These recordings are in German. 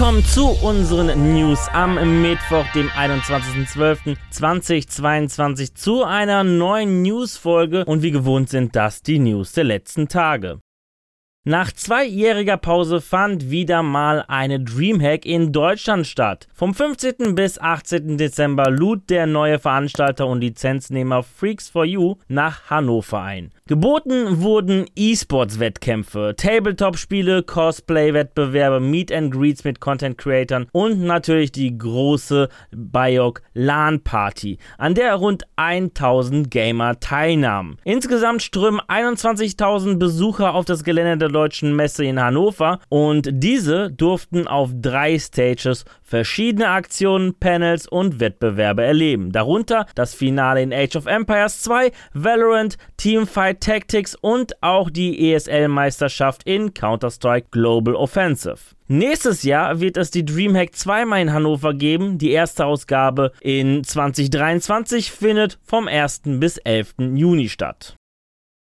Willkommen zu unseren News am Mittwoch, dem 21.12.2022 zu einer neuen News-Folge und wie gewohnt sind das die News der letzten Tage. Nach zweijähriger Pause fand wieder mal eine Dreamhack in Deutschland statt. Vom 15. bis 18. Dezember lud der neue Veranstalter und Lizenznehmer Freaks for You nach Hannover ein. Geboten wurden E-Sports-Wettkämpfe, Tabletop-Spiele, Cosplay-Wettbewerbe, Meet and Greets mit Content-Creatern und natürlich die große Biok LAN-Party, an der rund 1000 Gamer teilnahmen. Insgesamt strömen 21.000 Besucher auf das Gelände der Deutschen Messe in Hannover und diese durften auf drei Stages verschiedene Aktionen, Panels und Wettbewerbe erleben. Darunter das Finale in Age of Empires 2, Valorant, Teamfight Tactics und auch die ESL-Meisterschaft in Counter-Strike Global Offensive. Nächstes Jahr wird es die Dreamhack zweimal in Hannover geben. Die erste Ausgabe in 2023 findet vom 1. bis 11. Juni statt.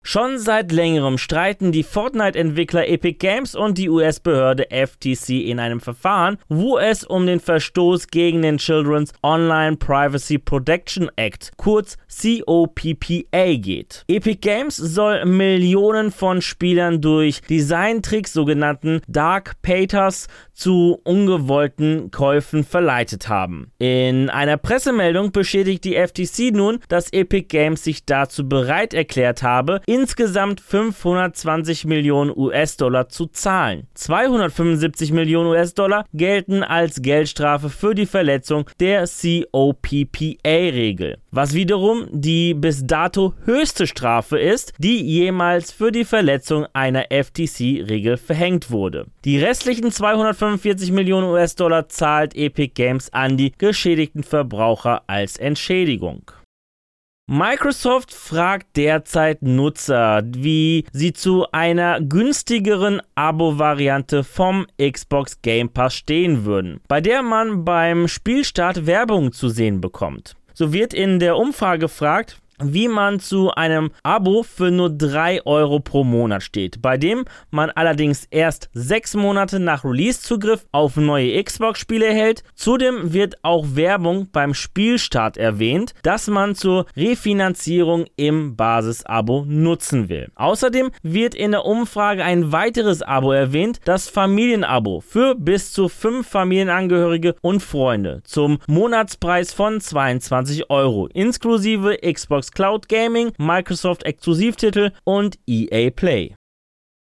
Schon seit längerem streiten die Fortnite-Entwickler Epic Games und die US-Behörde FTC in einem Verfahren, wo es um den Verstoß gegen den Children's Online Privacy Protection Act, kurz COPPA, geht. Epic Games soll Millionen von Spielern durch Designtricks, sogenannten Dark Paters, zu ungewollten Käufen verleitet haben. In einer Pressemeldung beschädigt die FTC nun, dass Epic Games sich dazu bereit erklärt habe, insgesamt 520 Millionen US-Dollar zu zahlen. 275 Millionen US-Dollar gelten als Geldstrafe für die Verletzung der COPPA-Regel, was wiederum die bis dato höchste Strafe ist, die jemals für die Verletzung einer FTC-Regel verhängt wurde. Die restlichen 245 Millionen US-Dollar zahlt Epic Games an die geschädigten Verbraucher als Entschädigung. Microsoft fragt derzeit Nutzer, wie sie zu einer günstigeren Abo-Variante vom Xbox Game Pass stehen würden, bei der man beim Spielstart Werbung zu sehen bekommt. So wird in der Umfrage gefragt, wie man zu einem Abo für nur 3 Euro pro Monat steht, bei dem man allerdings erst 6 Monate nach Release-Zugriff auf neue Xbox-Spiele erhält. Zudem wird auch Werbung beim Spielstart erwähnt, das man zur Refinanzierung im Basis-Abo nutzen will. Außerdem wird in der Umfrage ein weiteres Abo erwähnt, das Familienabo für bis zu 5 Familienangehörige und Freunde zum Monatspreis von 22 Euro, inklusive Xbox Cloud Gaming, Microsoft Exklusivtitel und EA Play.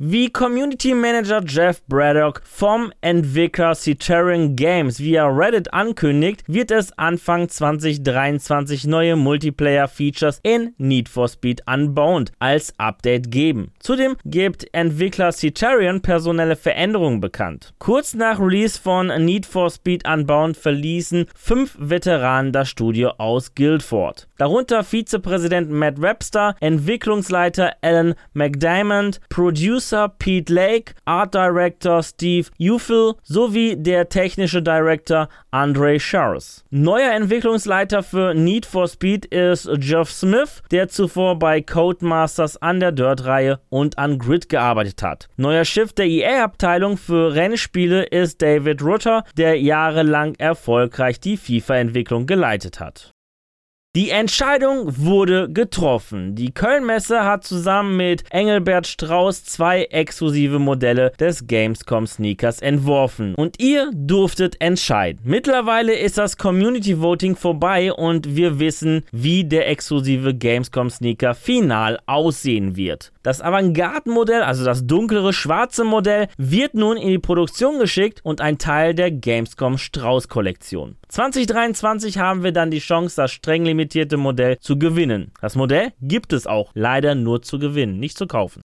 Wie Community Manager Jeff Braddock vom Entwickler Citarian Games via Reddit ankündigt, wird es Anfang 2023 neue Multiplayer-Features in Need for Speed Unbound als Update geben. Zudem gibt Entwickler Citarian personelle Veränderungen bekannt. Kurz nach Release von Need for Speed Unbound verließen fünf Veteranen das Studio aus Guildford. Darunter Vizepräsident Matt Webster, Entwicklungsleiter Alan McDiamond, Producer Producer Pete Lake, Art Director Steve Ufil sowie der technische Director Andre Charles. Neuer Entwicklungsleiter für Need for Speed ist Geoff Smith, der zuvor bei Codemasters an der Dirt-Reihe und an Grid gearbeitet hat. Neuer Chef der EA-Abteilung für Rennspiele ist David Rutter, der jahrelang erfolgreich die FIFA-Entwicklung geleitet hat. Die Entscheidung wurde getroffen. Die Köln-Messe hat zusammen mit Engelbert Strauß zwei exklusive Modelle des Gamescom Sneakers entworfen und ihr durftet entscheiden. Mittlerweile ist das Community Voting vorbei und wir wissen, wie der exklusive Gamescom Sneaker final aussehen wird. Das Avantgarde-Modell, also das dunklere schwarze Modell, wird nun in die Produktion geschickt und ein Teil der Gamescom Strauß-Kollektion. 2023 haben wir dann die Chance, das streng limitierte Modell zu gewinnen. Das Modell gibt es auch leider nur zu gewinnen, nicht zu kaufen.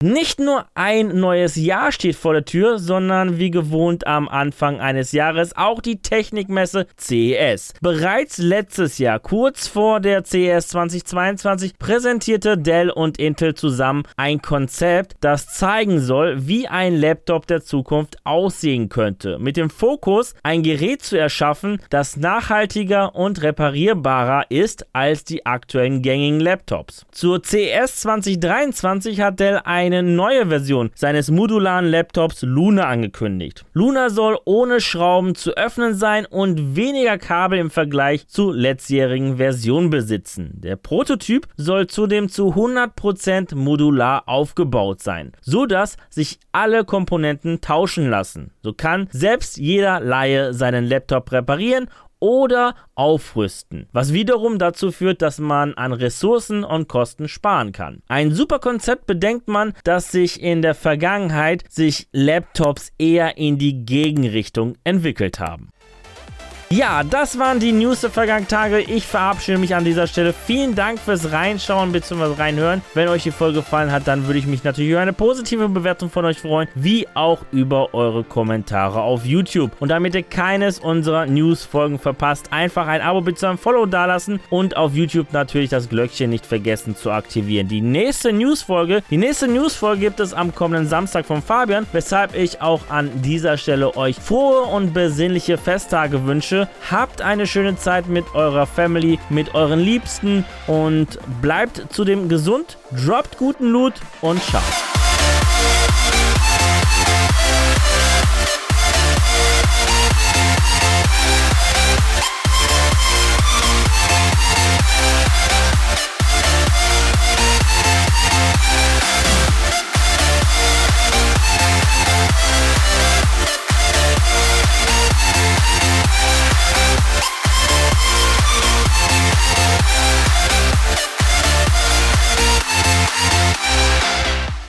Nicht nur ein neues Jahr steht vor der Tür, sondern wie gewohnt am Anfang eines Jahres auch die Technikmesse CES. Bereits letztes Jahr, kurz vor der CES 2022, präsentierte Dell und Intel zusammen ein Konzept, das zeigen soll, wie ein Laptop der Zukunft aussehen könnte. Mit dem Fokus, ein Gerät zu erschaffen, das nachhaltiger und reparierbarer ist als die aktuellen gängigen Laptops. Zur CES 2023 hat Dell ein eine neue Version seines modularen Laptops Luna angekündigt. Luna soll ohne Schrauben zu öffnen sein und weniger Kabel im Vergleich zu letztjährigen Versionen besitzen. Der Prototyp soll zudem zu 100% modular aufgebaut sein, so dass sich alle Komponenten tauschen lassen. So kann selbst jeder Laie seinen Laptop reparieren oder aufrüsten, was wiederum dazu führt, dass man an Ressourcen und Kosten sparen kann. Ein super Konzept bedenkt man, dass sich in der Vergangenheit sich Laptops eher in die Gegenrichtung entwickelt haben. Ja, das waren die News der vergangenen Tage. Ich verabschiede mich an dieser Stelle. Vielen Dank fürs Reinschauen bzw. reinhören. Wenn euch die Folge gefallen hat, dann würde ich mich natürlich über eine positive Bewertung von euch freuen, wie auch über eure Kommentare auf YouTube. Und damit ihr keines unserer News-Folgen verpasst, einfach ein Abo bzw. ein Follow dalassen und auf YouTube natürlich das Glöckchen nicht vergessen zu aktivieren. Die nächste News-Folge, die nächste News-Folge gibt es am kommenden Samstag von Fabian, weshalb ich auch an dieser Stelle euch frohe und besinnliche Festtage wünsche wünsche, habt eine schöne Zeit mit eurer Family, mit euren Liebsten und bleibt zudem gesund, droppt guten Loot und ciao.